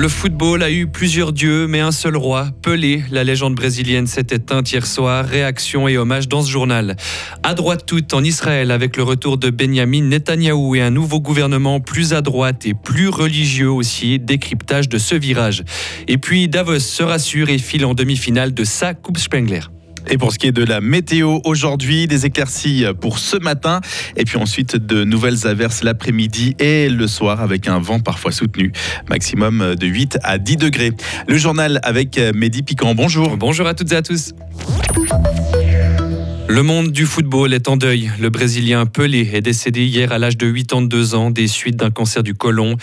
Le football a eu plusieurs dieux, mais un seul roi. Pelé, la légende brésilienne, s'est éteinte hier soir. Réaction et hommage dans ce journal. À droite toute en Israël, avec le retour de Benjamin Netanyahou et un nouveau gouvernement plus à droite et plus religieux aussi. Décryptage de ce virage. Et puis Davos se rassure et file en demi-finale de sa Coupe Spengler. Et pour ce qui est de la météo aujourd'hui, des éclaircies pour ce matin et puis ensuite de nouvelles averses l'après-midi et le soir avec un vent parfois soutenu, maximum de 8 à 10 degrés. Le journal avec Mehdi Piquant. Bonjour. Bonjour à toutes et à tous. Le monde du football est en deuil. Le Brésilien Pelé est décédé hier à l'âge de 82 ans des suites d'un cancer du côlon.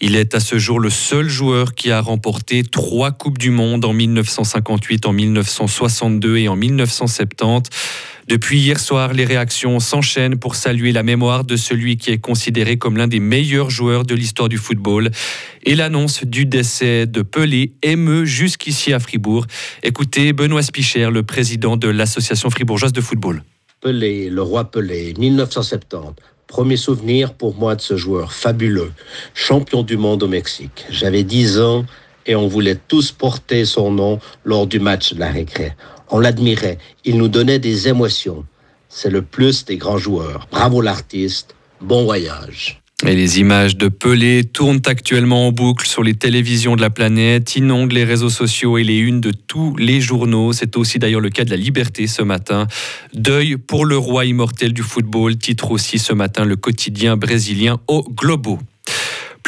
Il est à ce jour le seul joueur qui a remporté trois Coupes du Monde en 1958, en 1962 et en 1970. Depuis hier soir, les réactions s'enchaînent pour saluer la mémoire de celui qui est considéré comme l'un des meilleurs joueurs de l'histoire du football. Et l'annonce du décès de Pelé émeut jusqu'ici à Fribourg. Écoutez Benoît Spicher, le président de l'Association fribourgeoise de football. Pelé, le roi Pelé, 1970. Premier souvenir pour moi de ce joueur fabuleux, champion du monde au Mexique. J'avais 10 ans et on voulait tous porter son nom lors du match de la récré. On l'admirait. Il nous donnait des émotions. C'est le plus des grands joueurs. Bravo l'artiste. Bon voyage. Et les images de Pelé tournent actuellement en boucle sur les télévisions de la planète, inondent les réseaux sociaux et les unes de tous les journaux. C'est aussi d'ailleurs le cas de la Liberté ce matin. Deuil pour le roi immortel du football, titre aussi ce matin le quotidien brésilien au Globo.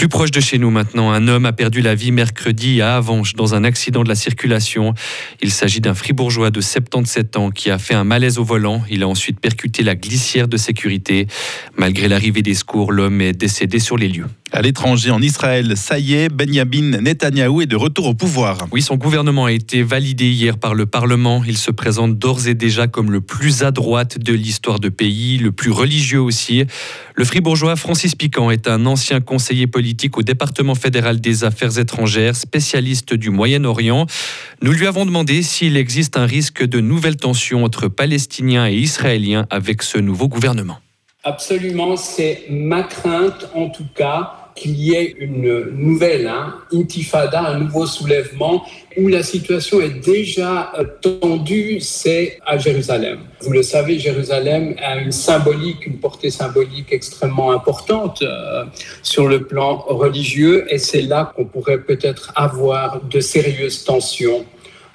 Plus proche de chez nous maintenant, un homme a perdu la vie mercredi à Avanches dans un accident de la circulation. Il s'agit d'un fribourgeois de 77 ans qui a fait un malaise au volant. Il a ensuite percuté la glissière de sécurité. Malgré l'arrivée des secours, l'homme est décédé sur les lieux à l'étranger en Israël. Ça y est, Benjamin Netanyahou est de retour au pouvoir. Oui, son gouvernement a été validé hier par le Parlement. Il se présente d'ores et déjà comme le plus à droite de l'histoire de pays, le plus religieux aussi. Le fribourgeois Francis Piquant est un ancien conseiller politique au département fédéral des affaires étrangères, spécialiste du Moyen-Orient. Nous lui avons demandé s'il existe un risque de nouvelles tensions entre Palestiniens et Israéliens avec ce nouveau gouvernement. Absolument, c'est ma crainte en tout cas qu'il y ait une nouvelle hein, intifada, un nouveau soulèvement, où la situation est déjà euh, tendue, c'est à Jérusalem. Vous le savez, Jérusalem a une symbolique, une portée symbolique extrêmement importante euh, sur le plan religieux, et c'est là qu'on pourrait peut-être avoir de sérieuses tensions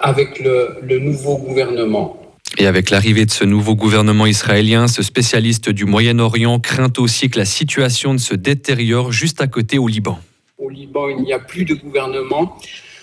avec le, le nouveau gouvernement. Et avec l'arrivée de ce nouveau gouvernement israélien, ce spécialiste du Moyen-Orient craint aussi que la situation ne se détériore juste à côté au Liban. Au Liban, il n'y a plus de gouvernement.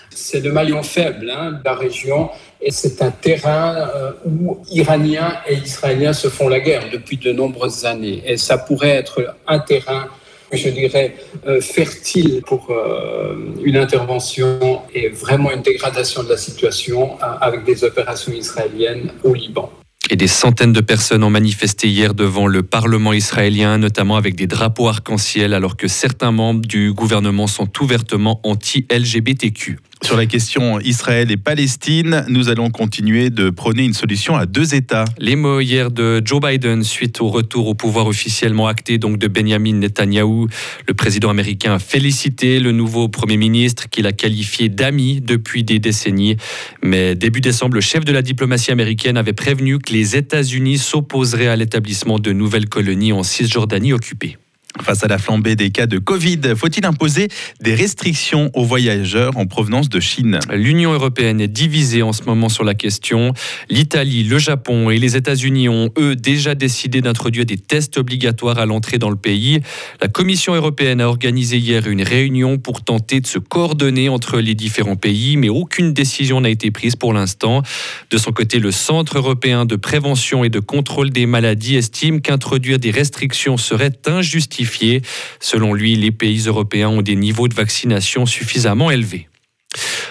C'est le maillon faible hein, de la région et c'est un terrain euh, où Iraniens et Israéliens se font la guerre depuis de nombreuses années. Et ça pourrait être un terrain je dirais, euh, fertile pour euh, une intervention et vraiment une dégradation de la situation euh, avec des opérations israéliennes au Liban. Et des centaines de personnes ont manifesté hier devant le Parlement israélien, notamment avec des drapeaux arc-en-ciel, alors que certains membres du gouvernement sont ouvertement anti-LGBTQ. Sur la question Israël et Palestine, nous allons continuer de prôner une solution à deux États. Les mots hier de Joe Biden suite au retour au pouvoir officiellement acté donc de Benjamin Netanyahou. Le président américain a félicité le nouveau Premier ministre qu'il a qualifié d'ami depuis des décennies. Mais début décembre, le chef de la diplomatie américaine avait prévenu que les États-Unis s'opposeraient à l'établissement de nouvelles colonies en Cisjordanie occupée. Face à la flambée des cas de Covid, faut-il imposer des restrictions aux voyageurs en provenance de Chine? L'Union européenne est divisée en ce moment sur la question. L'Italie, le Japon et les États-Unis ont, eux, déjà décidé d'introduire des tests obligatoires à l'entrée dans le pays. La Commission européenne a organisé hier une réunion pour tenter de se coordonner entre les différents pays, mais aucune décision n'a été prise pour l'instant. De son côté, le Centre européen de prévention et de contrôle des maladies estime qu'introduire des restrictions serait injustifié Selon lui, les pays européens ont des niveaux de vaccination suffisamment élevés.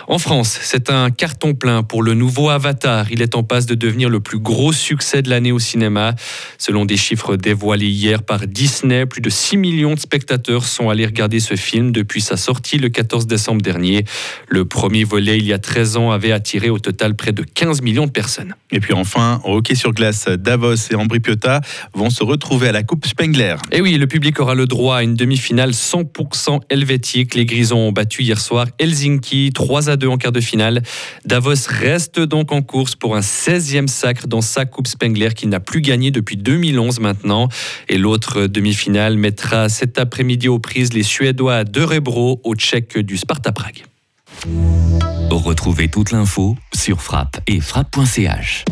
En France, c'est un carton plein pour le nouveau Avatar. Il est en passe de devenir le plus gros succès de l'année au cinéma. Selon des chiffres dévoilés hier par Disney, plus de 6 millions de spectateurs sont allés regarder ce film depuis sa sortie le 14 décembre dernier. Le premier volet, il y a 13 ans, avait attiré au total près de 15 millions de personnes. Et puis enfin, au hockey sur glace, Davos et Ambri Piotta vont se retrouver à la Coupe Spengler. Et oui, le public aura le droit à une demi-finale 100% helvétique. Les Grisons ont battu hier soir Helsinki 3 à 2 en quart de finale. Davos reste donc en course pour un 16e sacre dans sa Coupe Spengler qu'il n'a plus gagné depuis 2011 maintenant. Et l'autre demi-finale mettra cet après-midi aux prises les Suédois à Rebro au Tchèque du Sparta Prague. Retrouvez toute l'info sur frappe et frappe.ch.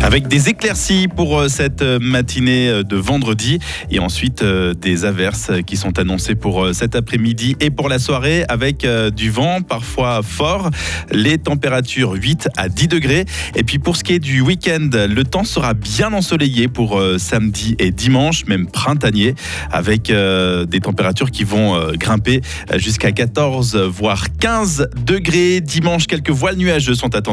Avec des éclaircies pour euh, cette euh, matinée euh, de vendredi et ensuite des averses qui sont annoncées pour cet après-midi et pour la soirée avec du vent parfois fort, les températures 8 à 10 degrés. Et puis pour ce qui est du week-end, le temps sera bien ensoleillé pour samedi et dimanche, même printanier, avec des températures qui vont grimper jusqu'à 14 voire 15 degrés. Dimanche, quelques voiles nuageux sont attendus.